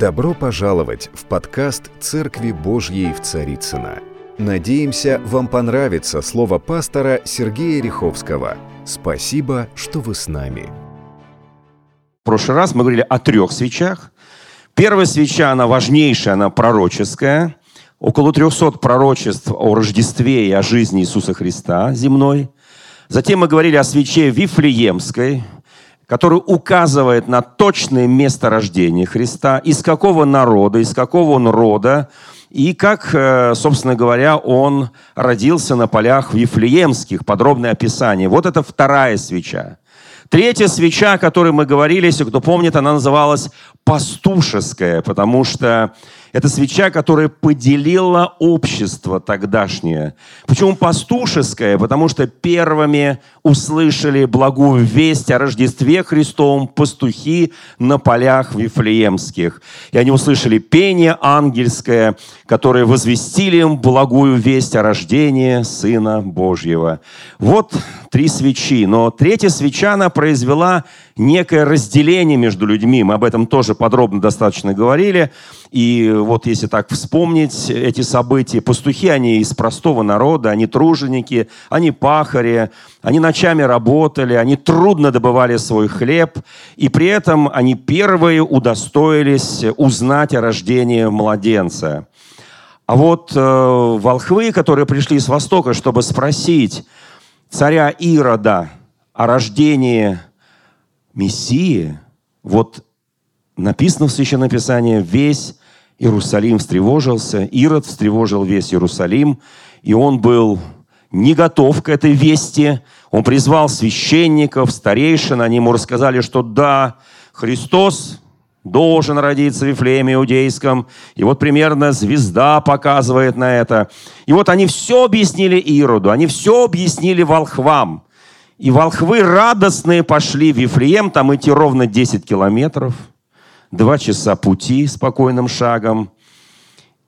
Добро пожаловать в подкаст «Церкви Божьей в Царицына. Надеемся, вам понравится слово пастора Сергея Риховского. Спасибо, что вы с нами. В прошлый раз мы говорили о трех свечах. Первая свеча, она важнейшая, она пророческая. Около 300 пророчеств о Рождестве и о жизни Иисуса Христа земной. Затем мы говорили о свече Вифлеемской – который указывает на точное место рождения Христа, из какого народа, из какого он рода, и как, э, собственно говоря, он родился на полях Вифлеемских, подробное описание. Вот это вторая свеча. Третья свеча, о которой мы говорили, если кто помнит, она называлась пастушеская, потому что это свеча, которая поделила общество тогдашнее. Почему пастушеская? Потому что первыми услышали благую весть о Рождестве Христовом пастухи на полях Вифлеемских. И они услышали пение ангельское, которое возвестили им благую весть о рождении Сына Божьего. Вот три свечи. Но третья свеча, она произвела некое разделение между людьми. Мы об этом тоже подробно достаточно говорили. И вот если так вспомнить эти события, пастухи, они из простого народа, они труженики, они пахари, они ночами работали, они трудно добывали свой хлеб, и при этом они первые удостоились узнать о рождении младенца. А вот э, волхвы, которые пришли с Востока, чтобы спросить царя Ирода о рождении Мессии, вот написано в Священном Писании, весь Иерусалим встревожился, Ирод встревожил весь Иерусалим, и он был не готов к этой вести. Он призвал священников, старейшин, они ему рассказали, что да, Христос должен родиться в Вифлееме Иудейском. И вот примерно звезда показывает на это. И вот они все объяснили Ироду, они все объяснили волхвам. И волхвы радостные пошли в Вифлеем, там идти ровно 10 километров, два часа пути спокойным шагом.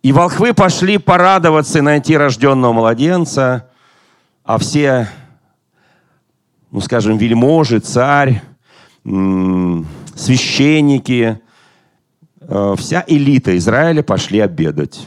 И волхвы пошли порадоваться и найти рожденного младенца, а все, ну скажем, вельможи, царь, священники, э, вся элита Израиля пошли обедать.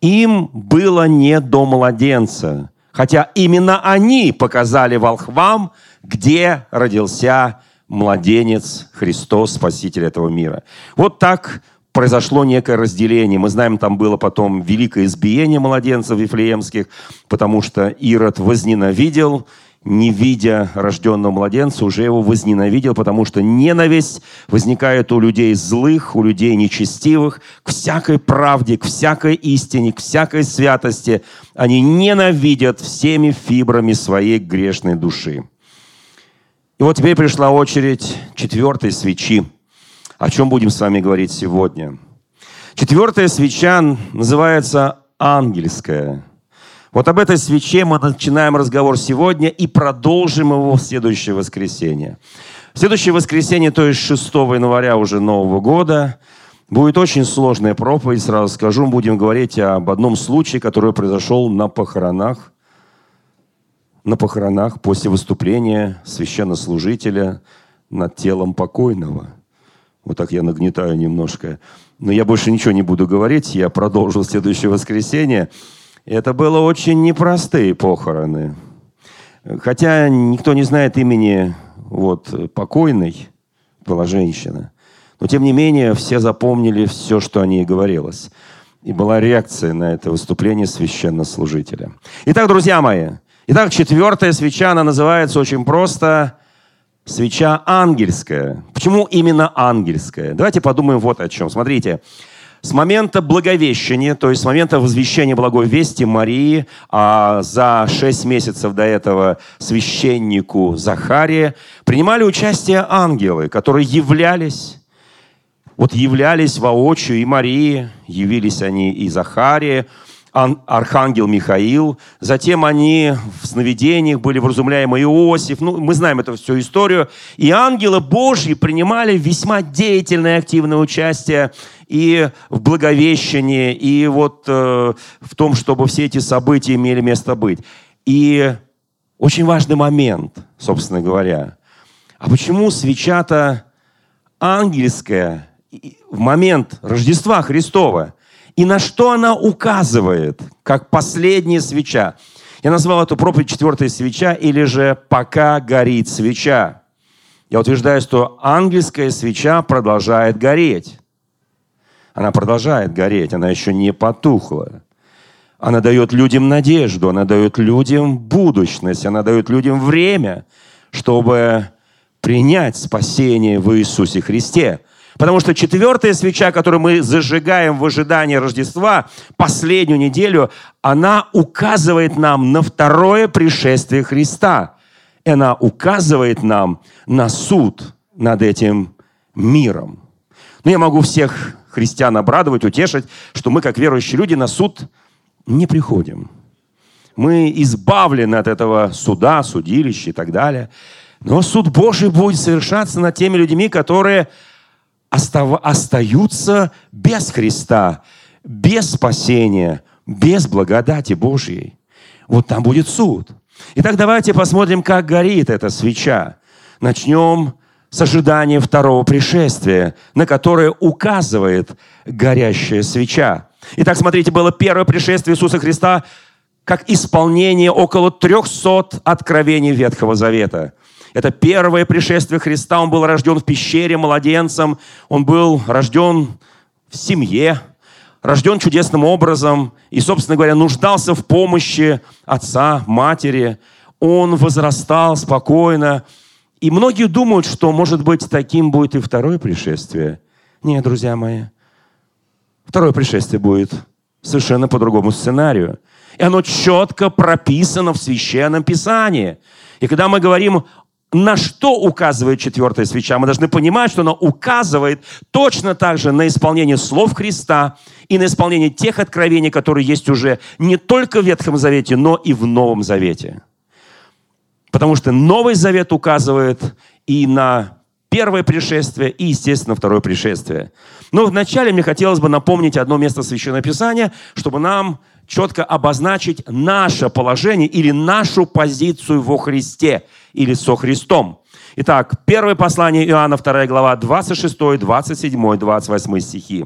Им было не до младенца – Хотя именно они показали волхвам, где родился младенец Христос, Спаситель этого мира. Вот так произошло некое разделение. Мы знаем, там было потом великое избиение младенцев вифлеемских, потому что Ирод возненавидел не видя рожденного младенца, уже его возненавидел, потому что ненависть возникает у людей злых, у людей нечестивых, к всякой правде, к всякой истине, к всякой святости. Они ненавидят всеми фибрами своей грешной души. И вот теперь пришла очередь четвертой свечи. О чем будем с вами говорить сегодня? Четвертая свеча называется ангельская – вот об этой свече мы начинаем разговор сегодня и продолжим его в следующее воскресенье. В следующее воскресенье, то есть 6 января уже Нового года, будет очень сложная проповедь, сразу скажу. Мы будем говорить об одном случае, который произошел на похоронах. На похоронах после выступления священнослужителя над телом покойного. Вот так я нагнетаю немножко. Но я больше ничего не буду говорить. Я продолжу следующее воскресенье. Это было очень непростые похороны. Хотя никто не знает имени вот, покойной, была женщина. Но тем не менее все запомнили все, что о ней говорилось. И была реакция на это выступление священнослужителя. Итак, друзья мои, итак, четвертая свеча, она называется очень просто свеча ангельская. Почему именно ангельская? Давайте подумаем вот о чем. Смотрите, с момента Благовещения, то есть с момента возвещения благой вести Марии, а за шесть месяцев до этого священнику Захария, принимали участие ангелы, которые являлись вот являлись воочию и Марии, явились они и Захария, архангел Михаил, затем они в сновидениях были вразумляемы Иосиф, ну, мы знаем эту всю историю, и ангелы Божьи принимали весьма деятельное активное участие и в Благовещении, и вот э, в том, чтобы все эти события имели место быть. И очень важный момент, собственно говоря. А почему свеча-то ангельская в момент Рождества Христова. И на что она указывает, как последняя свеча. Я назвал эту проповедь «Четвертая свеча» или же «Пока горит свеча». Я утверждаю, что ангельская свеча продолжает гореть. Она продолжает гореть, она еще не потухла. Она дает людям надежду, она дает людям будущность, она дает людям время, чтобы принять спасение в Иисусе Христе. Потому что четвертая свеча, которую мы зажигаем в ожидании Рождества, последнюю неделю, она указывает нам на второе пришествие Христа. И она указывает нам на суд над этим миром. Но я могу всех христиан обрадовать, утешить, что мы, как верующие люди, на суд не приходим. Мы избавлены от этого суда, судилища и так далее. Но суд Божий будет совершаться над теми людьми, которые. Остаются без Христа, без спасения, без благодати Божьей. Вот там будет суд. Итак, давайте посмотрим, как горит эта свеча. Начнем с ожидания второго пришествия, на которое указывает горящая свеча. Итак, смотрите, было первое пришествие Иисуса Христа как исполнение около 300 откровений Ветхого Завета. Это первое пришествие Христа. Он был рожден в пещере младенцем. Он был рожден в семье, рожден чудесным образом и, собственно говоря, нуждался в помощи отца, матери. Он возрастал спокойно. И многие думают, что, может быть, таким будет и второе пришествие. Нет, друзья мои. Второе пришествие будет совершенно по другому сценарию. И оно четко прописано в Священном Писании. И когда мы говорим на что указывает четвертая свеча? Мы должны понимать, что она указывает точно так же на исполнение слов Христа и на исполнение тех откровений, которые есть уже не только в Ветхом Завете, но и в Новом Завете. Потому что Новый Завет указывает и на первое пришествие, и, естественно, второе пришествие. Но вначале мне хотелось бы напомнить одно место Священного Писания, чтобы нам четко обозначить наше положение или нашу позицию во Христе или со Христом. Итак, первое послание Иоанна, 2 глава, 26, 27, 28 стихи.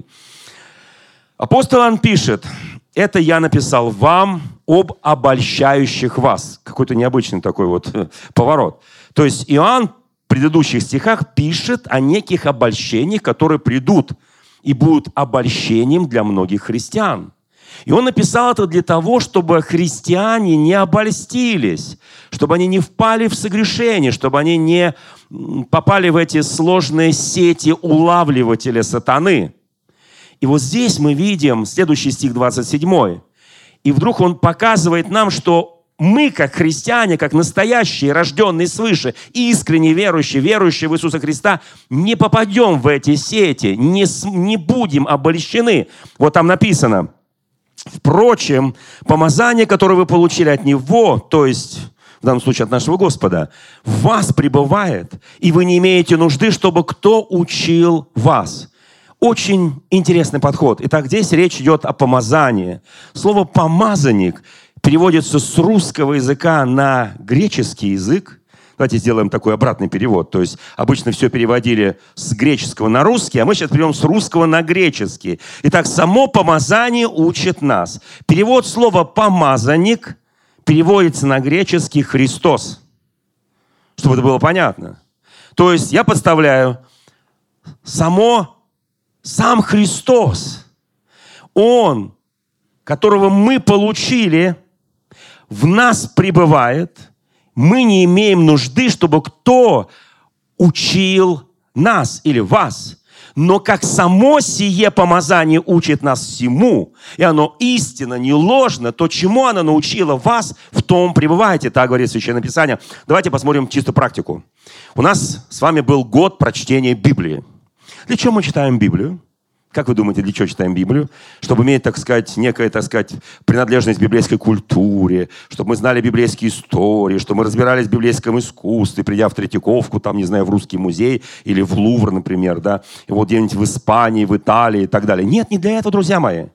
Апостол Иоанн пишет, это я написал вам об обольщающих вас. Какой-то необычный такой вот поворот. То есть Иоанн в предыдущих стихах пишет о неких обольщениях, которые придут и будут обольщением для многих христиан. И он написал это для того, чтобы христиане не обольстились, чтобы они не впали в согрешение, чтобы они не попали в эти сложные сети улавливателя сатаны. И вот здесь мы видим следующий стих 27. И вдруг он показывает нам, что мы, как христиане, как настоящие, рожденные свыше, искренне верующие, верующие в Иисуса Христа, не попадем в эти сети, не, не будем обольщены. Вот там написано – Впрочем, помазание, которое вы получили от Него, то есть в данном случае от нашего Господа, в вас пребывает, и вы не имеете нужды, чтобы кто учил вас. Очень интересный подход. Итак, здесь речь идет о помазании. Слово «помазанник» переводится с русского языка на греческий язык – Давайте сделаем такой обратный перевод. То есть обычно все переводили с греческого на русский, а мы сейчас переведем с русского на греческий. Итак, само помазание учит нас. Перевод слова «помазанник» переводится на греческий «Христос». Чтобы это было понятно. То есть я подставляю само, сам Христос, Он, которого мы получили, в нас пребывает – мы не имеем нужды, чтобы кто учил нас или вас. Но как само сие помазание учит нас всему, и оно истинно, не ложно, то чему оно научило вас, в том пребывайте, так говорит Священное Писание. Давайте посмотрим чистую практику. У нас с вами был год прочтения Библии. Для чего мы читаем Библию? Как вы думаете, для чего читаем Библию? Чтобы иметь, так сказать, некая, так сказать, принадлежность к библейской культуре, чтобы мы знали библейские истории, чтобы мы разбирались в библейском искусстве, придя в Третьяковку, там, не знаю, в Русский музей или в Лувр, например, да, и вот где-нибудь в Испании, в Италии и так далее. Нет, не для этого, друзья мои.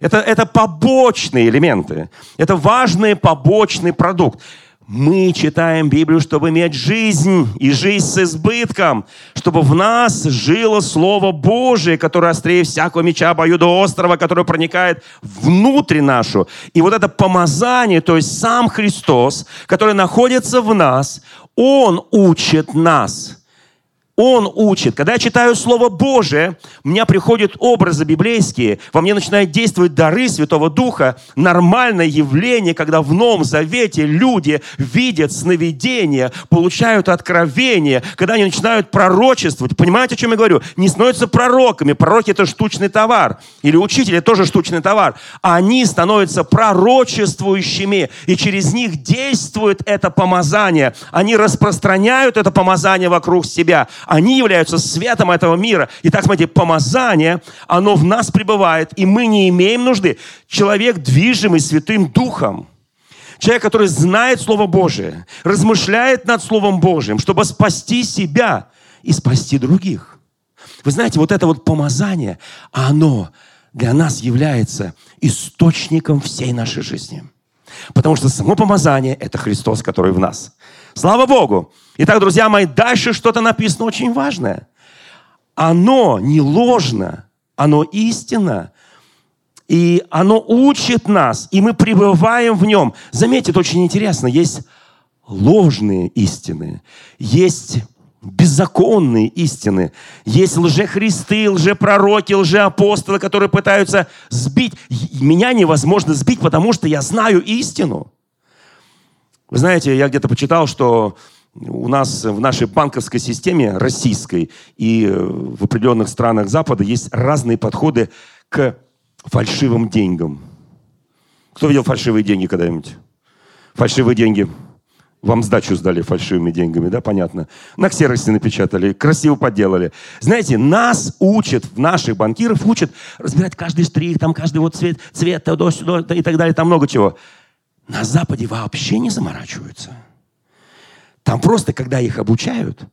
Это, это побочные элементы. Это важный побочный продукт. Мы читаем Библию, чтобы иметь жизнь и жизнь с избытком, чтобы в нас жило Слово Божие, которое острее всякого меча обоюдоострого, которое проникает внутрь нашу. И вот это помазание, то есть сам Христос, который находится в нас, Он учит нас – он учит. Когда я читаю Слово Божие, у меня приходят образы библейские, во мне начинают действовать дары Святого Духа. Нормальное явление, когда в Новом Завете люди видят сновидения, получают откровение, когда они начинают пророчествовать. Понимаете, о чем я говорю? Не становятся пророками. Пророки – это штучный товар. Или учители – тоже штучный товар. А они становятся пророчествующими, и через них действует это помазание. Они распространяют это помазание вокруг себя они являются светом этого мира. И так, смотрите, помазание, оно в нас пребывает, и мы не имеем нужды. Человек, движимый Святым Духом, человек, который знает Слово Божие, размышляет над Словом Божьим, чтобы спасти себя и спасти других. Вы знаете, вот это вот помазание, оно для нас является источником всей нашей жизни. Потому что само помазание – это Христос, который в нас. Слава Богу! Итак, друзья мои, дальше что-то написано очень важное. Оно не ложно, оно истина. И оно учит нас, и мы пребываем в нем. Заметьте, это очень интересно. Есть ложные истины, есть беззаконные истины. Есть лжехристы, лжепророки, лжеапостолы, которые пытаются сбить. Меня невозможно сбить, потому что я знаю истину. Вы знаете, я где-то почитал, что у нас в нашей банковской системе российской и э, в определенных странах Запада есть разные подходы к фальшивым деньгам. Кто видел фальшивые деньги когда-нибудь? Фальшивые деньги. Вам сдачу сдали фальшивыми деньгами, да, понятно. На ксероксе напечатали, красиво поделали. Знаете, нас учат, наших банкиров учат разбирать каждый штрих, там каждый вот цвет, цвет, туда, сюда и так далее, там много чего. На Западе вообще не заморачиваются. Там просто, когда их обучают,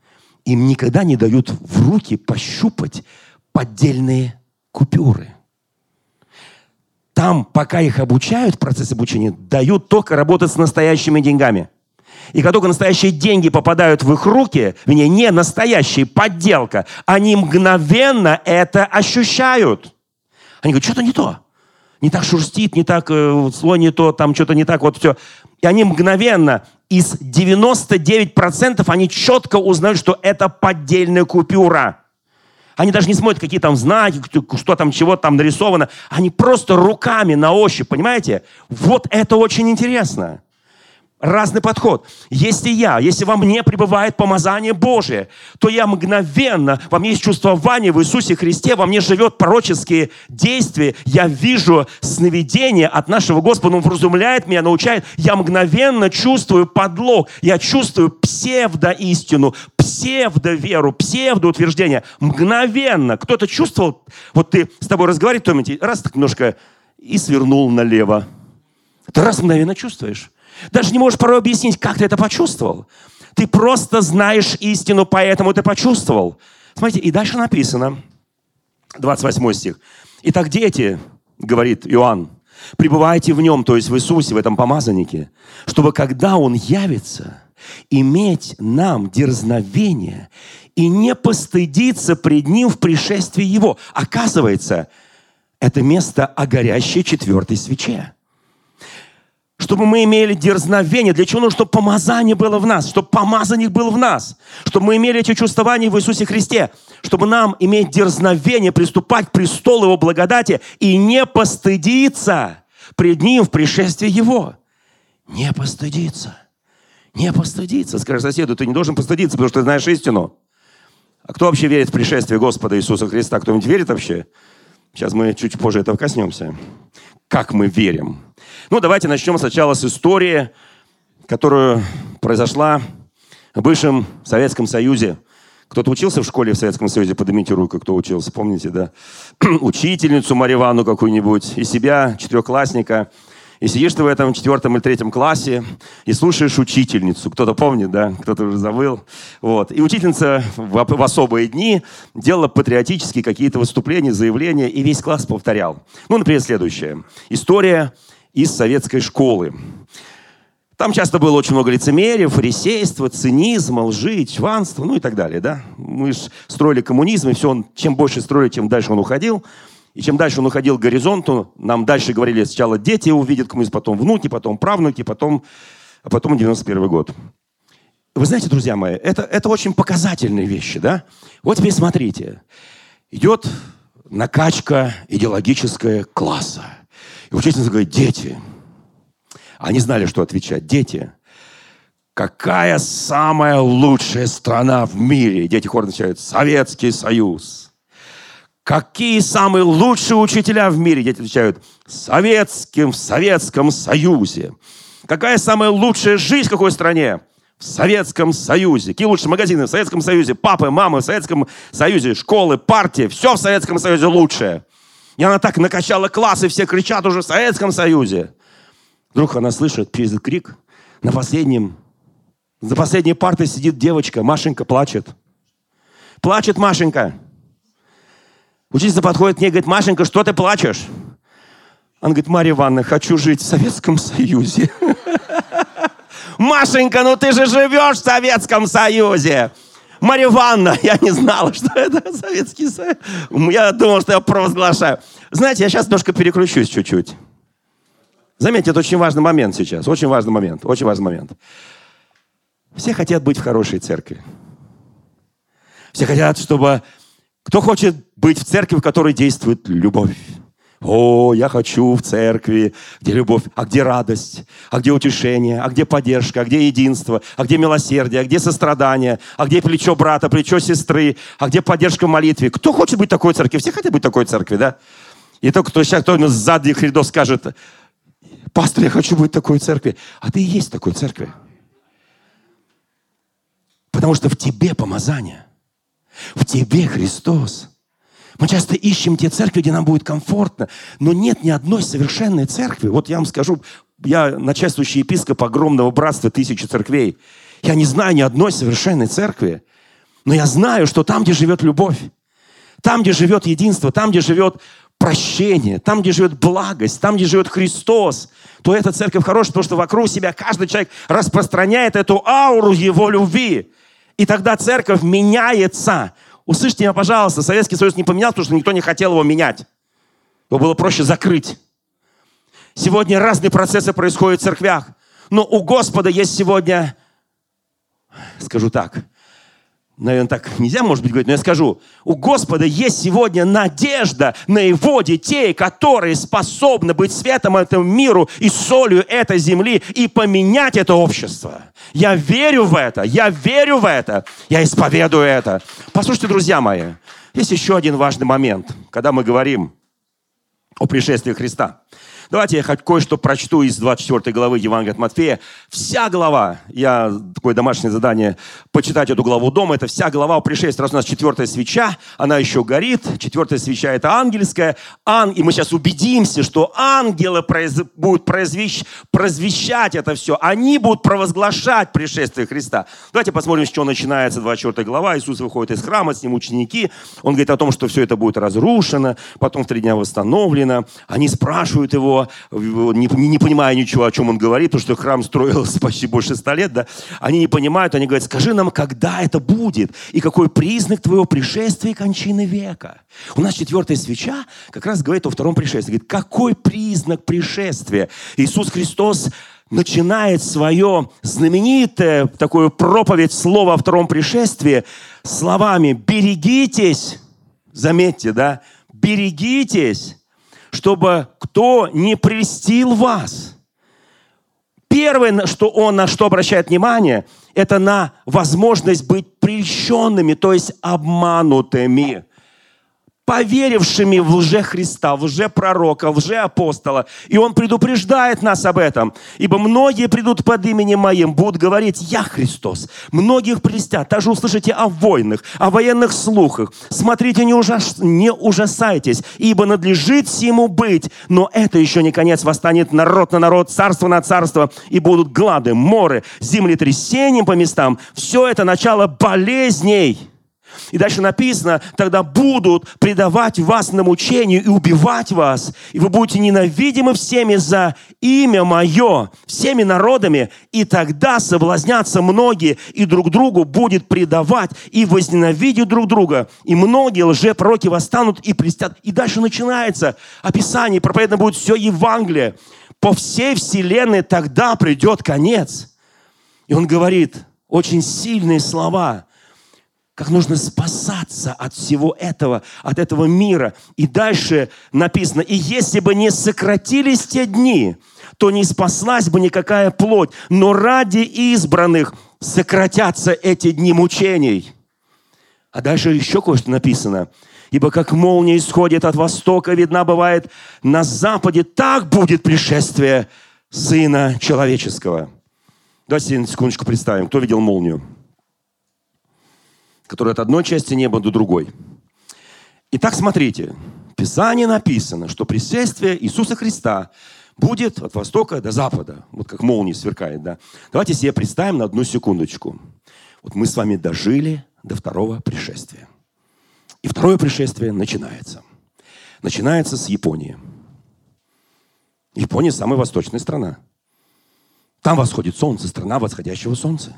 им никогда не дают в руки пощупать поддельные купюры. Там, пока их обучают в процессе обучения, дают только работать с настоящими деньгами. И как только настоящие деньги попадают в их руки, вернее, не настоящие, подделка, они мгновенно это ощущают. Они говорят, что-то не то не так шурстит, не так э, слой не то, там что-то не так, вот все. И они мгновенно, из 99% они четко узнают, что это поддельная купюра. Они даже не смотрят, какие там знаки, что там, чего там нарисовано. Они просто руками на ощупь, понимаете? Вот это очень интересно разный подход. Если я, если во мне пребывает помазание Божие, то я мгновенно, во мне есть чувствование в Иисусе Христе, во мне живет пророческие действия, я вижу сновидение от нашего Господа, Он вразумляет меня, научает, я мгновенно чувствую подлог, я чувствую псевдоистину, псевдоверу, псевдоутверждение. Мгновенно. Кто-то чувствовал, вот ты с тобой разговариваешь, Томити, раз так немножко и свернул налево. Ты раз мгновенно чувствуешь. Даже не можешь порой объяснить, как ты это почувствовал. Ты просто знаешь истину, поэтому ты почувствовал. Смотрите, и дальше написано, 28 стих. «Итак, дети, — говорит Иоанн, — пребывайте в нем, то есть в Иисусе, в этом помазаннике, чтобы, когда Он явится, иметь нам дерзновение и не постыдиться пред Ним в пришествии Его». Оказывается, это место о горящей четвертой свече чтобы мы имели дерзновение. Для чего нужно, чтобы помазание было в нас, чтобы помазанник был в нас, чтобы мы имели эти чувствования в Иисусе Христе, чтобы нам иметь дерзновение приступать к престолу Его благодати и не постыдиться пред Ним в пришествии Его. Не постыдиться. Не постыдиться. Скажи соседу, ты не должен постыдиться, потому что ты знаешь истину. А кто вообще верит в пришествие Господа Иисуса Христа? Кто-нибудь верит вообще? Сейчас мы чуть позже этого коснемся. Как мы верим? Ну, давайте начнем сначала с истории, которая произошла в бывшем Советском Союзе. Кто-то учился в школе в Советском Союзе? Поднимите руку, кто учился, помните, да? Учительницу Маривану какую-нибудь, и себя, четырехклассника. И сидишь ты в этом четвертом или третьем классе и слушаешь учительницу. Кто-то помнит, да? Кто-то уже забыл. Вот. И учительница в, в особые дни делала патриотические какие-то выступления, заявления, и весь класс повторял. Ну, например, следующее. История из советской школы. Там часто было очень много лицемерия, фарисейства, цинизма, лжи, чванства, ну и так далее, да. Мы же строили коммунизм, и все, он, чем больше строили, тем дальше он уходил. И чем дальше он уходил к горизонту, нам дальше говорили, сначала дети увидят коммунизм, потом внуки, потом правнуки, потом, а потом 91 год. Вы знаете, друзья мои, это, это очень показательные вещи, да? Вот теперь смотрите. Идет накачка идеологическая класса. И учительница говорит, дети. Они знали, что отвечать. Дети. Какая самая лучшая страна в мире? Дети хором отвечают, Советский Союз. Какие самые лучшие учителя в мире? Дети отвечают, советским в Советском Союзе. Какая самая лучшая жизнь в какой стране? В Советском Союзе. Какие лучшие магазины в Советском Союзе? Папы, мамы в Советском Союзе, школы, партии. Все в Советском Союзе лучшее. И она так накачала класс, и все кричат уже в Советском Союзе. Вдруг она слышит через крик. На последнем, за последней партой сидит девочка. Машенька плачет. Плачет Машенька. Учительница подходит к ней и говорит, Машенька, что ты плачешь? Она говорит, Марья Ивановна, хочу жить в Советском Союзе. Машенька, ну ты же живешь в Советском Союзе. Марья Ивановна, я не знала, что это Советский Союз. Я думал, что я провозглашаю. Знаете, я сейчас немножко переключусь чуть-чуть. Заметьте, это очень важный момент сейчас. Очень важный момент. Очень важный момент. Все хотят быть в хорошей церкви. Все хотят, чтобы... Кто хочет быть в церкви, в которой действует любовь? О, я хочу в церкви, где любовь, а где радость, а где утешение, а где поддержка, а где единство, а где милосердие, а где сострадание, а где плечо брата, плечо сестры, а где поддержка в молитве. Кто хочет быть такой церкви? Все хотят быть такой церкви, да? И только кто сейчас кто с задних рядов скажет, пастор, я хочу быть такой церкви. А ты и есть такой церкви. Потому что в тебе помазание. В тебе Христос. Мы часто ищем те церкви, где нам будет комфортно, но нет ни одной совершенной церкви. Вот я вам скажу, я начальствующий епископ огромного братства тысячи церквей. Я не знаю ни одной совершенной церкви, но я знаю, что там, где живет любовь, там, где живет единство, там, где живет прощение, там, где живет благость, там, где живет Христос, то эта церковь хорошая, потому что вокруг себя каждый человек распространяет эту ауру его любви. И тогда церковь меняется. Услышьте меня, пожалуйста, Советский Союз не поменялся, потому что никто не хотел его менять. Его было проще закрыть. Сегодня разные процессы происходят в церквях. Но у Господа есть сегодня, скажу так, наверное, так нельзя, может быть, говорить, но я скажу, у Господа есть сегодня надежда на Его детей, которые способны быть светом этому миру и солью этой земли и поменять это общество. Я верю в это, я верю в это, я исповедую это. Послушайте, друзья мои, есть еще один важный момент, когда мы говорим о пришествии Христа. Давайте я хоть кое-что прочту из 24 главы Евангелия от Матфея. Вся глава, я такое домашнее задание, почитать эту главу дома, это вся глава о пришествии. Раз у нас четвертая свеча, она еще горит. Четвертая свеча – это ангельская. Ан... И мы сейчас убедимся, что ангелы произ... будут произвещ... произвещать это все. Они будут провозглашать пришествие Христа. Давайте посмотрим, с чего начинается 24 глава. Иисус выходит из храма, с ним ученики. Он говорит о том, что все это будет разрушено, потом в три дня восстановлено. Они спрашивают его, не, не понимая ничего, о чем он говорит, потому что храм строился почти больше ста лет, да, они не понимают, они говорят, скажи нам, когда это будет, и какой признак твоего пришествия и кончины века. У нас четвертая свеча как раз говорит о втором пришествии. Говорит, какой признак пришествия? Иисус Христос начинает свое знаменитое такое проповедь слова о втором пришествии словами «берегитесь», заметьте, да, «берегитесь, чтобы кто не прельстил вас. Первое, что он на что обращает внимание, это на возможность быть прельщенными, то есть обманутыми поверившими в лже Христа, в лже пророка, в лже апостола. И он предупреждает нас об этом. Ибо многие придут под именем моим, будут говорить, я Христос. Многих прелестят. Также услышите о войнах, о военных слухах. Смотрите, не, ужас, не ужасайтесь, ибо надлежит всему быть. Но это еще не конец. Восстанет народ на народ, царство на царство, и будут глады, моры, землетрясения по местам. Все это начало болезней И дальше написано, тогда будут предавать вас на мучению и убивать вас, и вы будете ненавидимы всеми за имя мое, всеми народами, и тогда соблазнятся многие, и друг другу будет предавать, и возненавидят друг друга, и многие лжепророки восстанут и престят. И дальше начинается описание, проповедно будет все Евангелие. По всей вселенной тогда придет конец. И он говорит очень сильные слова – как нужно спасаться от всего этого, от этого мира. И дальше написано, и если бы не сократились те дни, то не спаслась бы никакая плоть, но ради избранных сократятся эти дни мучений. А дальше еще кое-что написано. Ибо как молния исходит от востока, видна бывает на западе, так будет пришествие Сына Человеческого. Давайте секундочку представим, кто видел молнию который от одной части неба до другой. Итак, смотрите, в Писании написано, что пришествие Иисуса Христа будет от востока до запада, вот как молния сверкает, да. Давайте себе представим на одну секундочку. Вот мы с вами дожили до второго пришествия. И второе пришествие начинается. Начинается с Японии. Япония самая восточная страна. Там восходит солнце, страна восходящего солнца.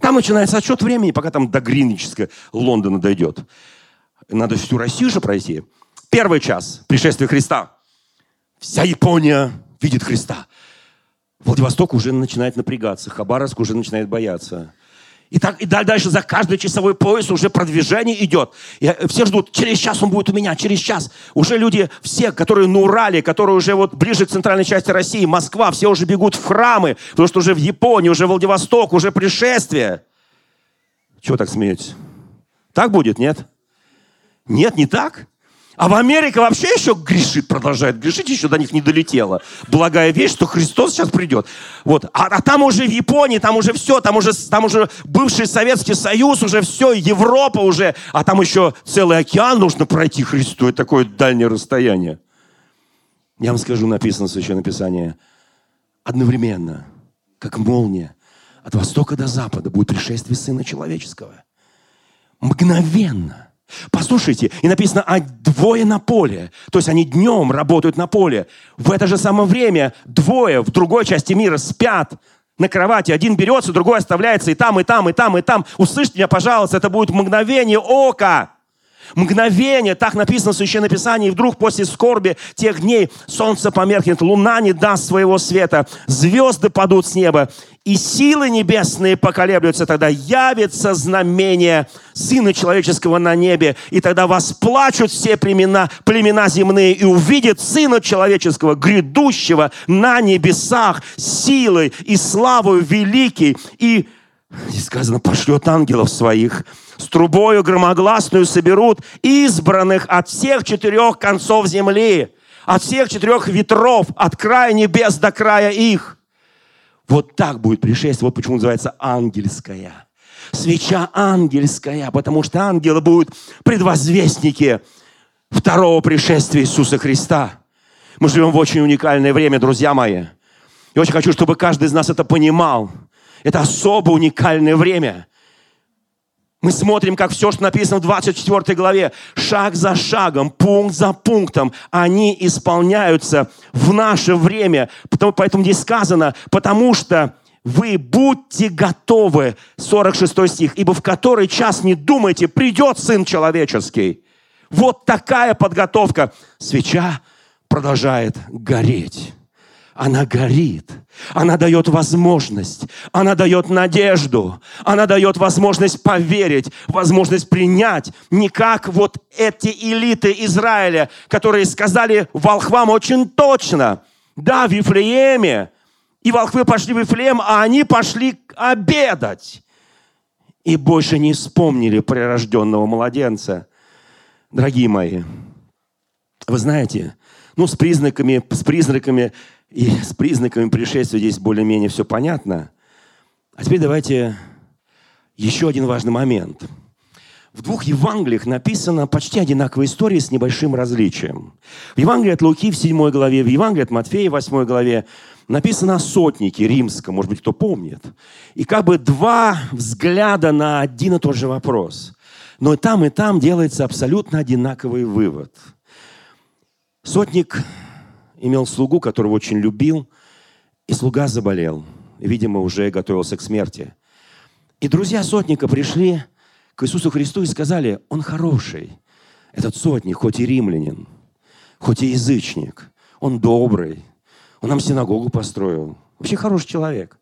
Там начинается отсчет времени, пока там до Гринвичского Лондона дойдет. Надо всю Россию же пройти. Первый час пришествия Христа. Вся Япония видит Христа. Владивосток уже начинает напрягаться, Хабаровск уже начинает бояться. И, так, и дальше за каждый часовой пояс уже продвижение идет. И э, все ждут, через час он будет у меня, через час. Уже люди, все, которые на Урале, которые уже вот ближе к центральной части России, Москва, все уже бегут в храмы, потому что уже в Японии, уже Владивосток, уже пришествие. Чего так смеетесь? Так будет, нет? Нет, не так. А в Америке вообще еще грешит, продолжает грешить, еще до них не долетело. Благая вещь, что Христос сейчас придет. Вот. А, а там уже в Японии, там уже все, там уже, там уже бывший Советский Союз, уже все, Европа уже, а там еще целый океан нужно пройти Христу, это такое дальнее расстояние. Я вам скажу, написано в Священном Писании, одновременно, как молния, от востока до запада будет пришествие Сына Человеческого. Мгновенно – Послушайте, и написано, а двое на поле. То есть они днем работают на поле. В это же самое время двое в другой части мира спят на кровати. Один берется, другой оставляется и там, и там, и там, и там. Услышьте меня, пожалуйста, это будет мгновение ока. Мгновение, так написано в Священном Писании, и вдруг после скорби тех дней солнце померкнет, луна не даст своего света, звезды падут с неба, и силы небесные поколеблются, тогда явится знамение Сына Человеческого на небе, и тогда восплачут все племена, племена земные, и увидят Сына Человеческого, грядущего на небесах, силой и славою великий, и, и сказано, пошлет ангелов своих, с трубою громогласную соберут избранных от всех четырех концов земли, от всех четырех ветров, от края небес до края их. Вот так будет пришествие. Вот почему называется ангельская. Свеча ангельская, потому что ангелы будут предвозвестники второго пришествия Иисуса Христа. Мы живем в очень уникальное время, друзья мои. Я очень хочу, чтобы каждый из нас это понимал. Это особо уникальное время. Мы смотрим, как все, что написано в 24 главе, шаг за шагом, пункт за пунктом, они исполняются в наше время. Поэтому здесь сказано, потому что вы будьте готовы, 46 стих, ибо в который час не думайте, придет Сын Человеческий. Вот такая подготовка. Свеча продолжает гореть она горит. Она дает возможность, она дает надежду, она дает возможность поверить, возможность принять. Не как вот эти элиты Израиля, которые сказали волхвам очень точно, да, в Вифлееме, и волхвы пошли в Вифлеем, а они пошли обедать. И больше не вспомнили прирожденного младенца. Дорогие мои, вы знаете, ну, с признаками, с признаками и с признаками пришествия здесь более-менее все понятно. А теперь давайте еще один важный момент. В двух Евангелиях написано почти одинаковая история с небольшим различием. В Евангелии от Луки в 7 главе, в Евангелии от Матфея в 8 главе написано о сотнике римском, может быть, кто помнит. И как бы два взгляда на один и тот же вопрос. Но и там, и там делается абсолютно одинаковый вывод. Сотник имел слугу, которого очень любил, и слуга заболел. Видимо, уже готовился к смерти. И друзья сотника пришли к Иисусу Христу и сказали, он хороший, этот сотник, хоть и римлянин, хоть и язычник, он добрый, он нам синагогу построил, вообще хороший человек.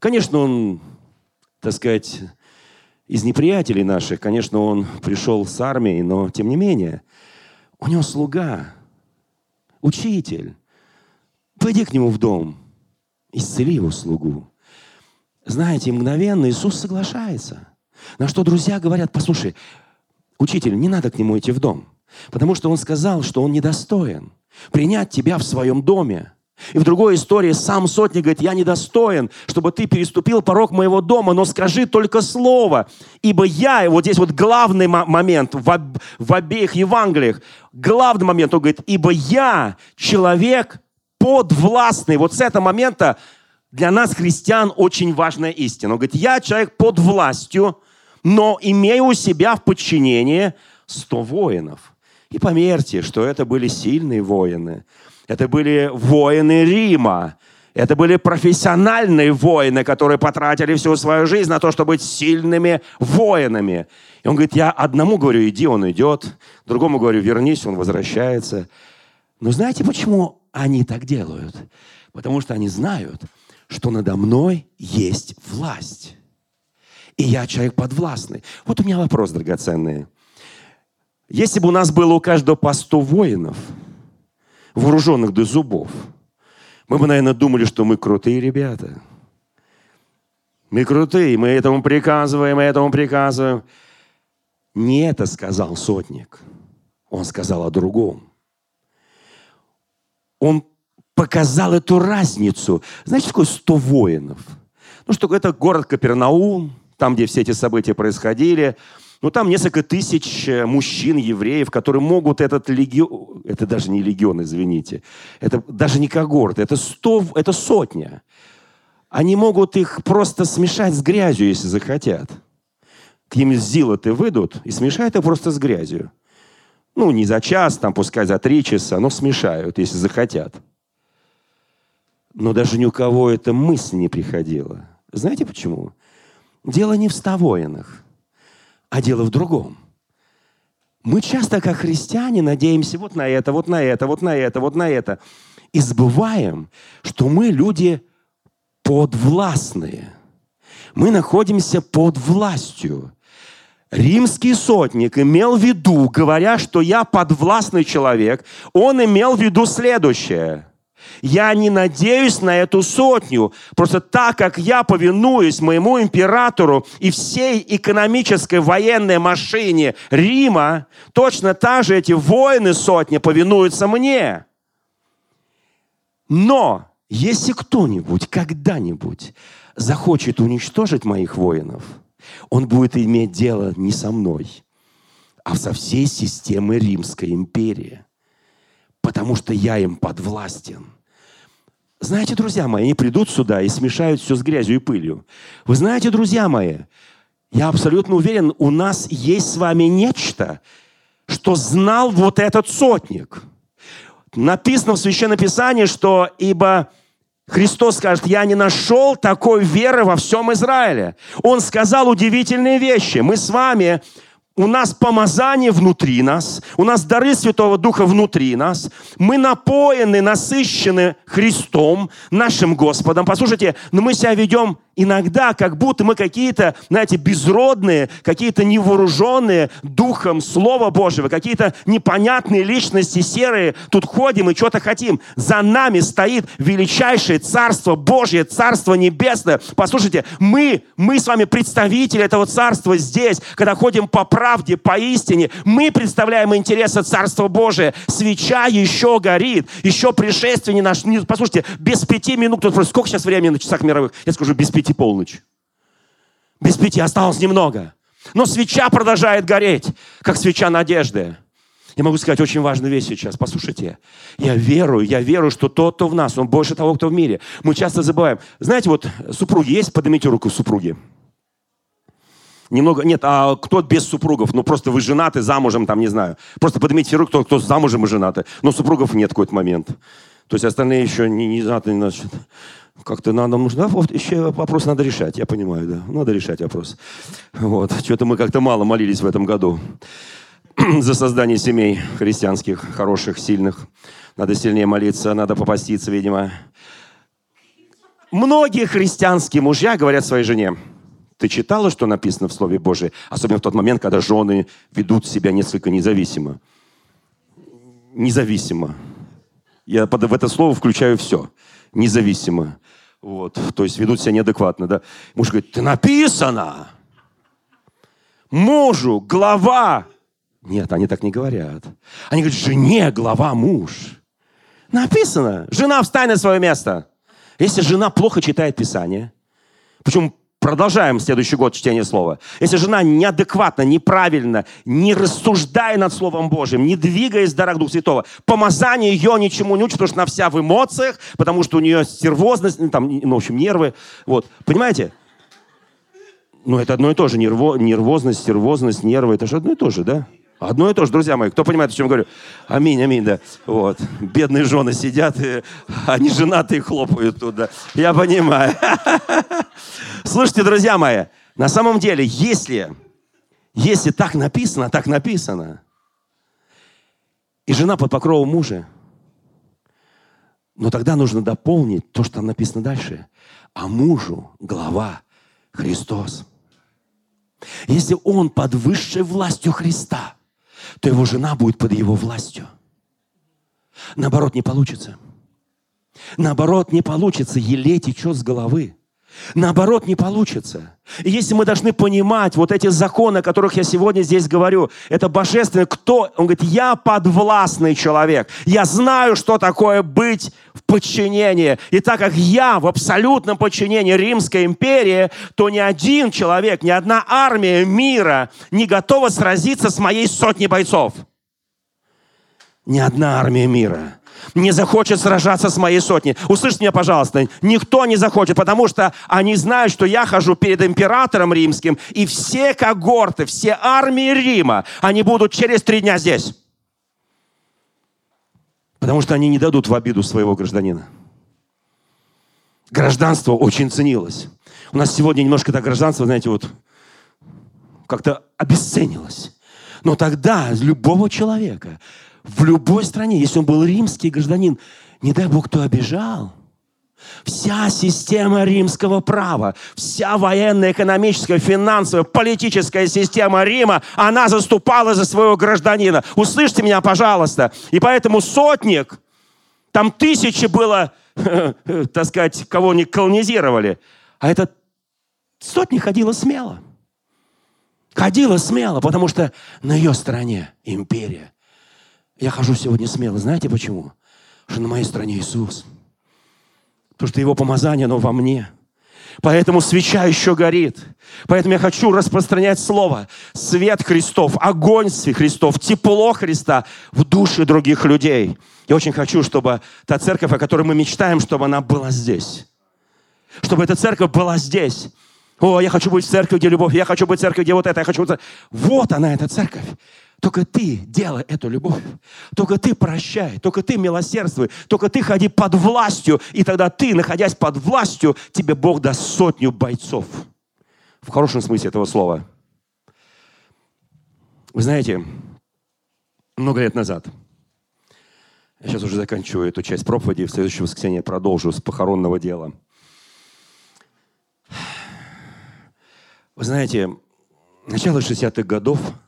Конечно, он, так сказать, из неприятелей наших, конечно, он пришел с армией, но тем не менее, у него слуга, учитель. Пойди к нему в дом, исцели его слугу. Знаете, мгновенно Иисус соглашается. На что друзья говорят, послушай, учитель, не надо к нему идти в дом, потому что он сказал, что он недостоин принять тебя в своем доме. И в другой истории сам сотник говорит, я недостоин, чтобы ты переступил порог моего дома, но скажи только слово, ибо я, вот здесь вот главный момент в, об, в обеих Евангелиях, главный момент, он говорит, ибо я человек подвластный. Вот с этого момента для нас, христиан, очень важная истина. Он говорит, я человек под властью, но имею у себя в подчинении 100 воинов. И поверьте, что это были сильные воины. Это были воины Рима. Это были профессиональные воины, которые потратили всю свою жизнь на то, чтобы быть сильными воинами. И он говорит, я одному говорю, иди, он идет. Другому говорю, вернись, он возвращается. Но знаете, почему они так делают? Потому что они знают, что надо мной есть власть. И я человек подвластный. Вот у меня вопрос, драгоценные. Если бы у нас было у каждого по 100 воинов, вооруженных до зубов, мы бы, наверное, думали, что мы крутые ребята. Мы крутые, мы этому приказываем, мы этому приказываем. Не это сказал сотник. Он сказал о другом. Он показал эту разницу. Знаете, такое 100 воинов? Ну, что это город Капернаум, там, где все эти события происходили. Ну, там несколько тысяч э, мужчин, евреев, которые могут этот легион... Это даже не легион, извините. Это даже не когорт, это, сто... это сотня. Они могут их просто смешать с грязью, если захотят. К ним зилоты выйдут и смешают их просто с грязью. Ну, не за час, там, пускай за три часа, но смешают, если захотят. Но даже ни у кого эта мысль не приходила. Знаете почему? Дело не в ста воинах, а дело в другом. Мы часто, как христиане, надеемся вот на это, вот на это, вот на это, вот на это. И забываем, что мы люди подвластные. Мы находимся под властью. Римский сотник имел в виду, говоря, что я подвластный человек, он имел в виду следующее. Я не надеюсь на эту сотню. Просто так, как я повинуюсь моему императору и всей экономической военной машине Рима, точно так же эти воины сотни повинуются мне. Но если кто-нибудь когда-нибудь захочет уничтожить моих воинов, он будет иметь дело не со мной, а со всей системой Римской империи. Потому что я им подвластен – знаете, друзья мои, они придут сюда и смешают все с грязью и пылью. Вы знаете, друзья мои, я абсолютно уверен, у нас есть с вами нечто, что знал вот этот сотник. Написано в Священном Писании, что ибо Христос скажет, я не нашел такой веры во всем Израиле. Он сказал удивительные вещи. Мы с вами у нас помазание внутри нас, у нас дары Святого Духа внутри нас, мы напоены, насыщены Христом, нашим Господом. Послушайте, но мы себя ведем иногда, как будто мы какие-то, знаете, безродные, какие-то невооруженные духом Слова Божьего, какие-то непонятные личности серые, тут ходим и что-то хотим. За нами стоит величайшее Царство Божье, Царство Небесное. Послушайте, мы, мы с вами представители этого Царства здесь, когда ходим по правде, по истине, мы представляем интересы Царства Божия. Свеча еще горит, еще пришествие не наш. Послушайте, без пяти минут, кто спросит, сколько сейчас времени на часах мировых? Я скажу, без пяти пяти полночь. Без пяти осталось немного. Но свеча продолжает гореть, как свеча надежды. Я могу сказать очень важную вещь сейчас. Послушайте, я верую, я верую, что тот, кто в нас, он больше того, кто в мире. Мы часто забываем. Знаете, вот супруги есть? Поднимите руку супруги. Немного, нет, а кто без супругов? Ну, просто вы женаты, замужем, там, не знаю. Просто поднимите руку, кто, кто замужем и женаты. Но супругов нет в какой-то момент. То есть остальные еще не, не женаты, значит. Как-то надо, нужно, вот еще вопрос надо решать, я понимаю, да. Надо решать вопрос. Вот. Что-то мы как-то мало молились в этом году за создание семей христианских, хороших, сильных. Надо сильнее молиться, надо попаститься, видимо. Многие христианские мужья говорят своей жене, ты читала, что написано в Слове Божьем? Особенно в тот момент, когда жены ведут себя несколько независимо. Независимо. Я в это слово включаю все. Независимо. Вот. То есть ведут себя неадекватно. Да? Муж говорит, ты написано. Мужу глава. Нет, они так не говорят. Они говорят, жене глава муж. Написано. Жена, встань на свое место. Если жена плохо читает Писание, причем продолжаем следующий год чтение слова. Если жена неадекватно, неправильно, не рассуждая над Словом Божьим, не двигаясь в дарах Духа Святого, помазание ее ничему не учит, потому что она вся в эмоциях, потому что у нее стервозность, ну, там, ну, в общем, нервы. Вот. Понимаете? Ну, это одно и то же. Нерво, нервозность, стервозность, нервы. Это же одно и то же, да? Одно и то же, друзья мои. Кто понимает, о чем я говорю? Аминь, аминь, да. Вот. Бедные жены сидят, и они женатые хлопают туда. Я понимаю. Слушайте, друзья мои, на самом деле, если, если так написано, так написано, и жена под покровом мужа, но тогда нужно дополнить то, что там написано дальше. А мужу глава Христос. Если он под высшей властью Христа – то его жена будет под его властью. Наоборот, не получится. Наоборот, не получится. Еле течет с головы. Наоборот, не получится. И если мы должны понимать вот эти законы, о которых я сегодня здесь говорю, это божественное, кто? Он говорит, я подвластный человек. Я знаю, что такое быть в подчинении. И так как я в абсолютном подчинении Римской империи, то ни один человек, ни одна армия мира не готова сразиться с моей сотней бойцов. Ни одна армия мира не захочет сражаться с моей сотней. Услышьте меня, пожалуйста, никто не захочет, потому что они знают, что я хожу перед императором римским, и все когорты, все армии Рима, они будут через три дня здесь. Потому что они не дадут в обиду своего гражданина. Гражданство очень ценилось. У нас сегодня немножко это гражданство, знаете, вот как-то обесценилось. Но тогда любого человека в любой стране, если он был римский гражданин, не дай Бог, кто обижал, Вся система римского права, вся военная, экономическая, финансовая, политическая система Рима, она заступала за своего гражданина. Услышьте меня, пожалуйста. И поэтому сотник, там тысячи было, так сказать, кого не колонизировали. А этот сотник ходила смело. Ходила смело, потому что на ее стороне империя. Я хожу сегодня смело. Знаете почему? Что на моей стороне Иисус. Потому что Его помазание, оно во мне. Поэтому свеча еще горит. Поэтому я хочу распространять Слово. Свет Христов, огонь Христов, тепло Христа в души других людей. Я очень хочу, чтобы та церковь, о которой мы мечтаем, чтобы она была здесь. Чтобы эта церковь была здесь. О, я хочу быть в церкви, где любовь. Я хочу быть в церкви, где вот это. Я хочу. Вот она, эта церковь. Только ты делай эту любовь. Только ты прощай. Только ты милосердствуй. Только ты ходи под властью. И тогда ты, находясь под властью, тебе Бог даст сотню бойцов. В хорошем смысле этого слова. Вы знаете, много лет назад, я сейчас уже заканчиваю эту часть проповеди, в следующее воскресенье продолжу с похоронного дела. Вы знаете, начало 60-х годов –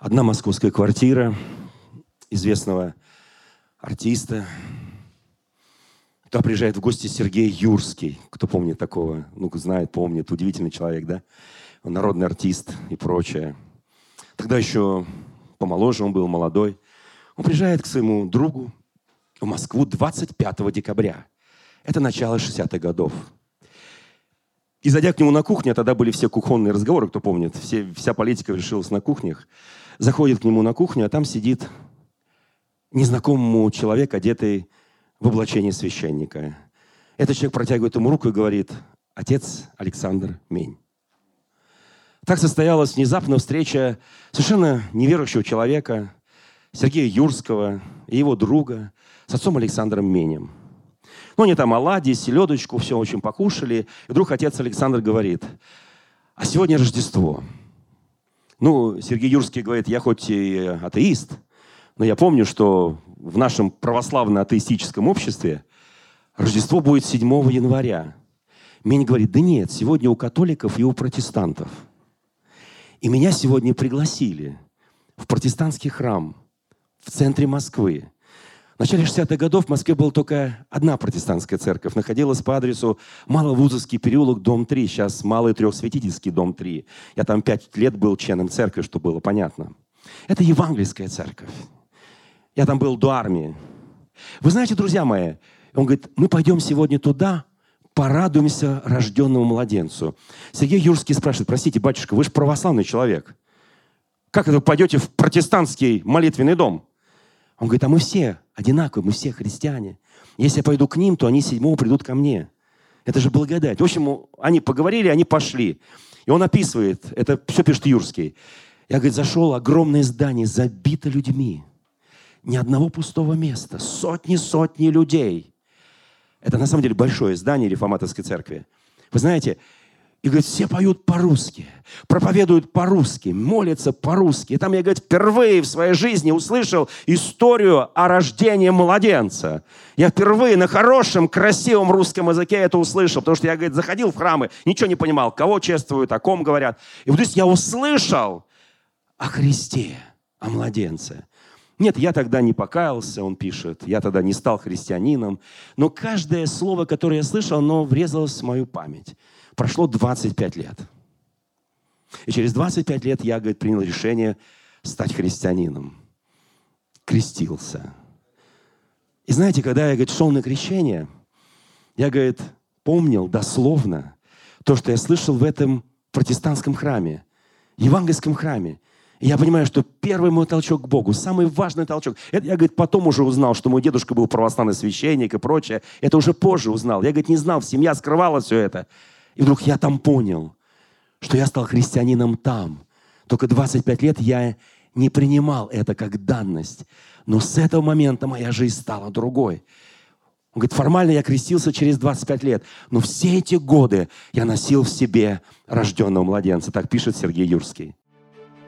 Одна московская квартира известного артиста. Туда приезжает в гости Сергей Юрский. Кто помнит такого? Ну, знает, помнит. Удивительный человек, да? Он народный артист и прочее. Тогда еще помоложе он был, молодой. Он приезжает к своему другу в Москву 25 декабря. Это начало 60-х годов. И зайдя к нему на кухню, а тогда были все кухонные разговоры, кто помнит, все, вся политика решилась на кухнях заходит к нему на кухню, а там сидит незнакомому человек, одетый в облачение священника. Этот человек протягивает ему руку и говорит, отец Александр Мень. Так состоялась внезапная встреча совершенно неверующего человека, Сергея Юрского и его друга с отцом Александром Менем. Ну, они там оладьи, селедочку, все очень покушали. И вдруг отец Александр говорит, а сегодня Рождество. Ну, Сергей Юрский говорит, я хоть и атеист, но я помню, что в нашем православно-атеистическом обществе Рождество будет 7 января. Мень говорит, да нет, сегодня у католиков и у протестантов. И меня сегодня пригласили в протестантский храм в центре Москвы. В начале 60-х годов в Москве была только одна протестантская церковь. Находилась по адресу Маловузовский переулок, дом 3. Сейчас Малый Трехсветительский, дом 3. Я там пять лет был членом церкви, чтобы было понятно. Это евангельская церковь. Я там был до армии. Вы знаете, друзья мои, он говорит, мы пойдем сегодня туда, порадуемся рожденному младенцу. Сергей Юрский спрашивает, простите, батюшка, вы же православный человек. Как это вы пойдете в протестантский молитвенный дом? Он говорит, а мы все одинаковые, мы все христиане. Если я пойду к ним, то они седьмого придут ко мне. Это же благодать. В общем, они поговорили, они пошли. И он описывает, это все пишет Юрский. Я, говорит, зашел, огромное здание, забито людьми. Ни одного пустого места. Сотни-сотни людей. Это на самом деле большое здание реформаторской церкви. Вы знаете, и, говорит, все поют по-русски, проповедуют по-русски, молятся по-русски. И там я, говорит, впервые в своей жизни услышал историю о рождении младенца. Я впервые на хорошем, красивом русском языке это услышал, потому что я, говорит, заходил в храмы, ничего не понимал, кого чествуют, о ком говорят. И вот здесь я услышал о Христе, о младенце. Нет, я тогда не покаялся, он пишет, я тогда не стал христианином, но каждое слово, которое я слышал, оно врезалось в мою память. Прошло 25 лет. И через 25 лет я, говорит, принял решение стать христианином. Крестился. И знаете, когда я, говорит, шел на крещение, я, говорит, помнил дословно то, что я слышал в этом протестантском храме, евангельском храме. Я понимаю, что первый мой толчок к Богу, самый важный толчок. Это я, говорит, потом уже узнал, что мой дедушка был православный священник и прочее. Это уже позже узнал. Я, говорит, не знал, семья скрывала все это. И вдруг я там понял, что я стал христианином там. Только 25 лет я не принимал это как данность. Но с этого момента моя жизнь стала другой. Он говорит, формально я крестился через 25 лет, но все эти годы я носил в себе рожденного младенца. Так пишет Сергей Юрский.